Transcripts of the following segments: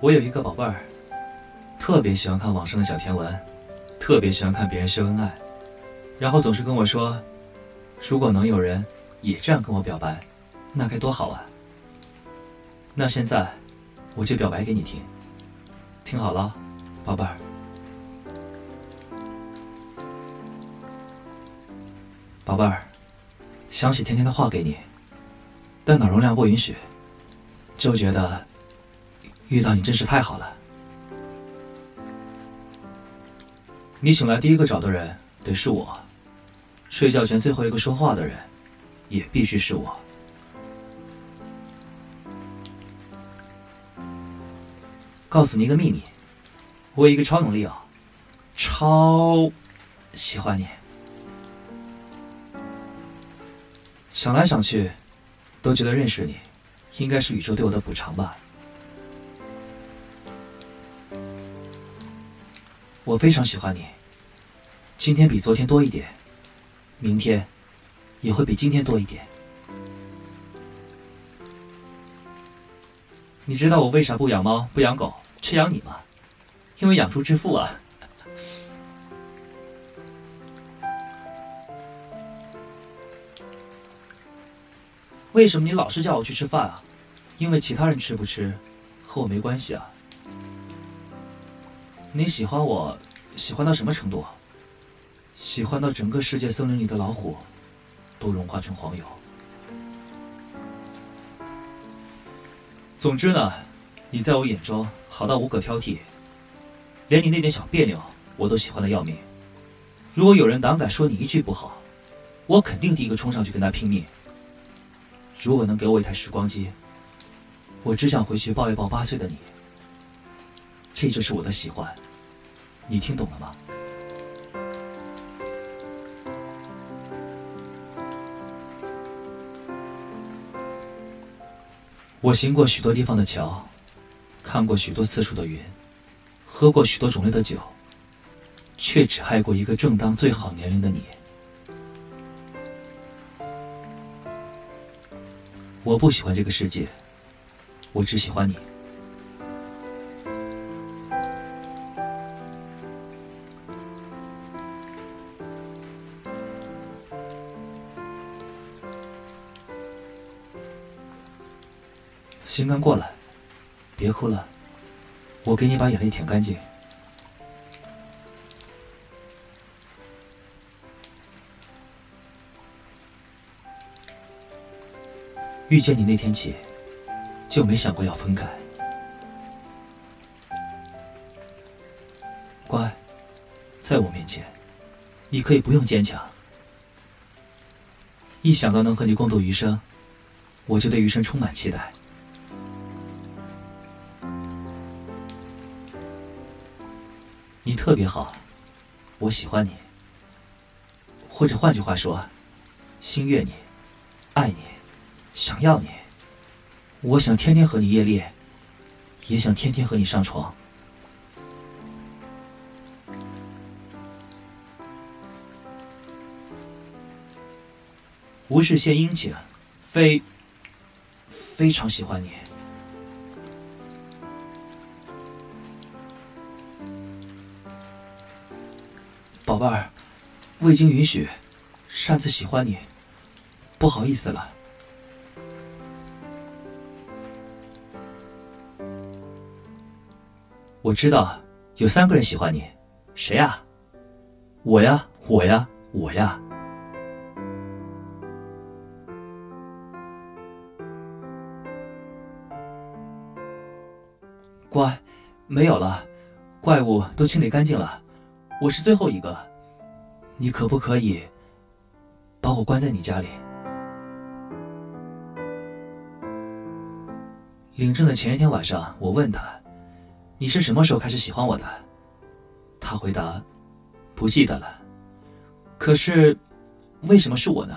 我有一个宝贝儿，特别喜欢看网上的小甜文，特别喜欢看别人秀恩爱，然后总是跟我说，如果能有人也这样跟我表白，那该多好啊！那现在，我就表白给你听，听好了，宝贝儿，宝贝儿，想写甜甜的话给你，但脑容量不允许，就觉得。遇到你真是太好了。你醒来第一个找的人得是我，睡觉前最后一个说话的人也必须是我。告诉你一个秘密，我有一个超能力哦，超喜欢你。想来想去，都觉得认识你，应该是宇宙对我的补偿吧。我非常喜欢你。今天比昨天多一点，明天也会比今天多一点。你知道我为啥不养猫不养狗，却养你吗？因为养猪致富啊！为什么你老是叫我去吃饭啊？因为其他人吃不吃，和我没关系啊。你喜欢我，喜欢到什么程度？喜欢到整个世界森林里的老虎都融化成黄油。总之呢，你在我眼中好到无可挑剔，连你那点小别扭我都喜欢的要命。如果有人胆敢说你一句不好，我肯定第一个冲上去跟他拼命。如果能给我一台时光机，我只想回去抱一抱八岁的你。这就是我的喜欢，你听懂了吗？我行过许多地方的桥，看过许多次数的云，喝过许多种类的酒，却只爱过一个正当最好年龄的你。我不喜欢这个世界，我只喜欢你。心肝过来，别哭了，我给你把眼泪舔干净。遇见你那天起，就没想过要分开。乖，在我面前，你可以不用坚强。一想到能和你共度余生，我就对余生充满期待。你特别好，我喜欢你。或者换句话说，心悦你，爱你，想要你。我想天天和你夜猎，也想天天和你上床。无事献殷勤，非非常喜欢你。宝贝儿，未经允许，擅自喜欢你，不好意思了。我知道有三个人喜欢你，谁呀？我呀，我呀，我呀。乖，没有了，怪物都清理干净了。我是最后一个，你可不可以把我关在你家里？领证的前一天晚上，我问他：“你是什么时候开始喜欢我的？”他回答：“不记得了。”可是，为什么是我呢？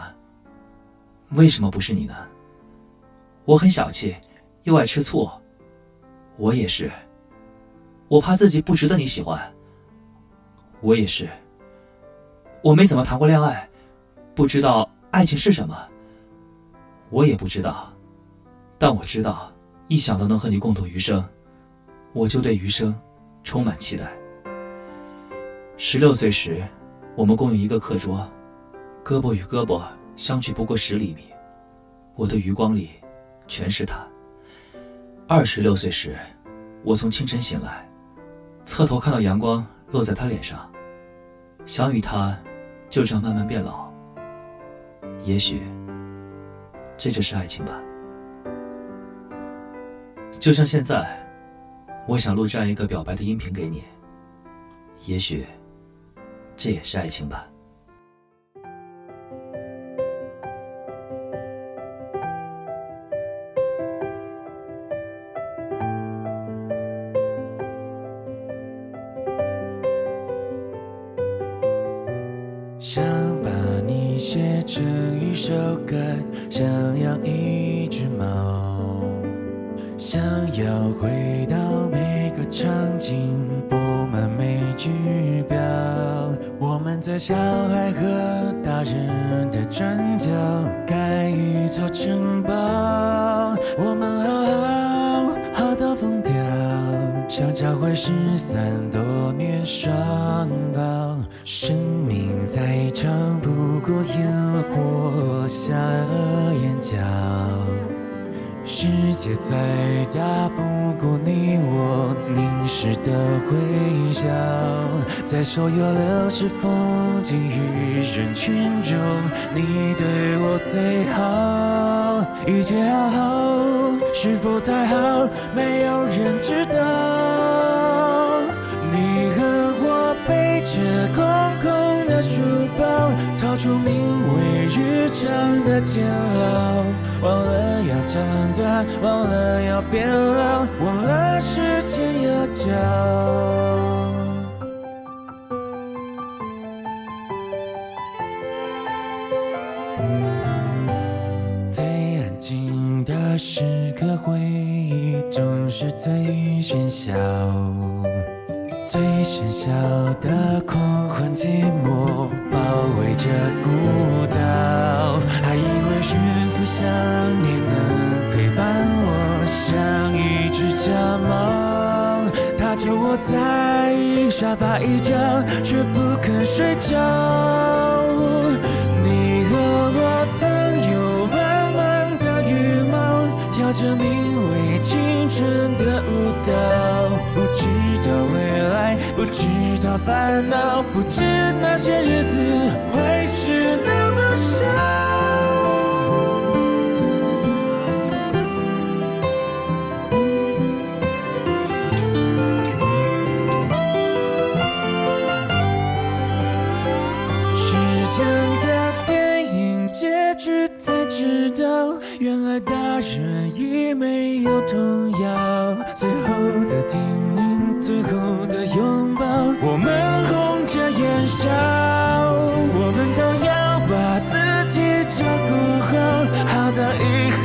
为什么不是你呢？我很小气，又爱吃醋。我也是。我怕自己不值得你喜欢。我也是，我没怎么谈过恋爱，不知道爱情是什么。我也不知道，但我知道，一想到能和你共度余生，我就对余生充满期待。十六岁时，我们共用一个课桌，胳膊与胳膊相距不过十厘米，我的余光里全是他。二十六岁时，我从清晨醒来，侧头看到阳光落在他脸上，想与他就这样慢慢变老。也许，这就是爱情吧。就像现在，我想录这样一个表白的音频给你。也许。这也是爱情吧。想把你写成一首歌，想养一只猫，想要回到每个场景，布满每句表。我们在小孩和大人的转角盖一座城堡，我们好好好到疯掉，想找回失散多年双胞。生命再长不过烟火下了眼角。世界再大不过你我凝视的微笑，在所有流逝风景与人群中，你对我最好。一切好好，是否太好？没有人知道。着空空的书包，逃出名为日常的煎熬，忘了要长大，忘了要变老，忘了时间要教。最安静的时刻，回忆总是最喧嚣。最喧嚣的狂欢寂寞，包围着孤岛。还以为驯服想念能陪伴我，像一只家猫。它就窝在沙发一角，却不肯睡觉。你和我曾有满满的羽毛，跳着名为青春的舞蹈，不知道烦恼，不知那些日子会是那么少。时间的电影结局才知道，原来大人已没有童谣。最后的叮咛，最后的拥抱，我们红着眼笑，我们都要把自己照顾好，好到以后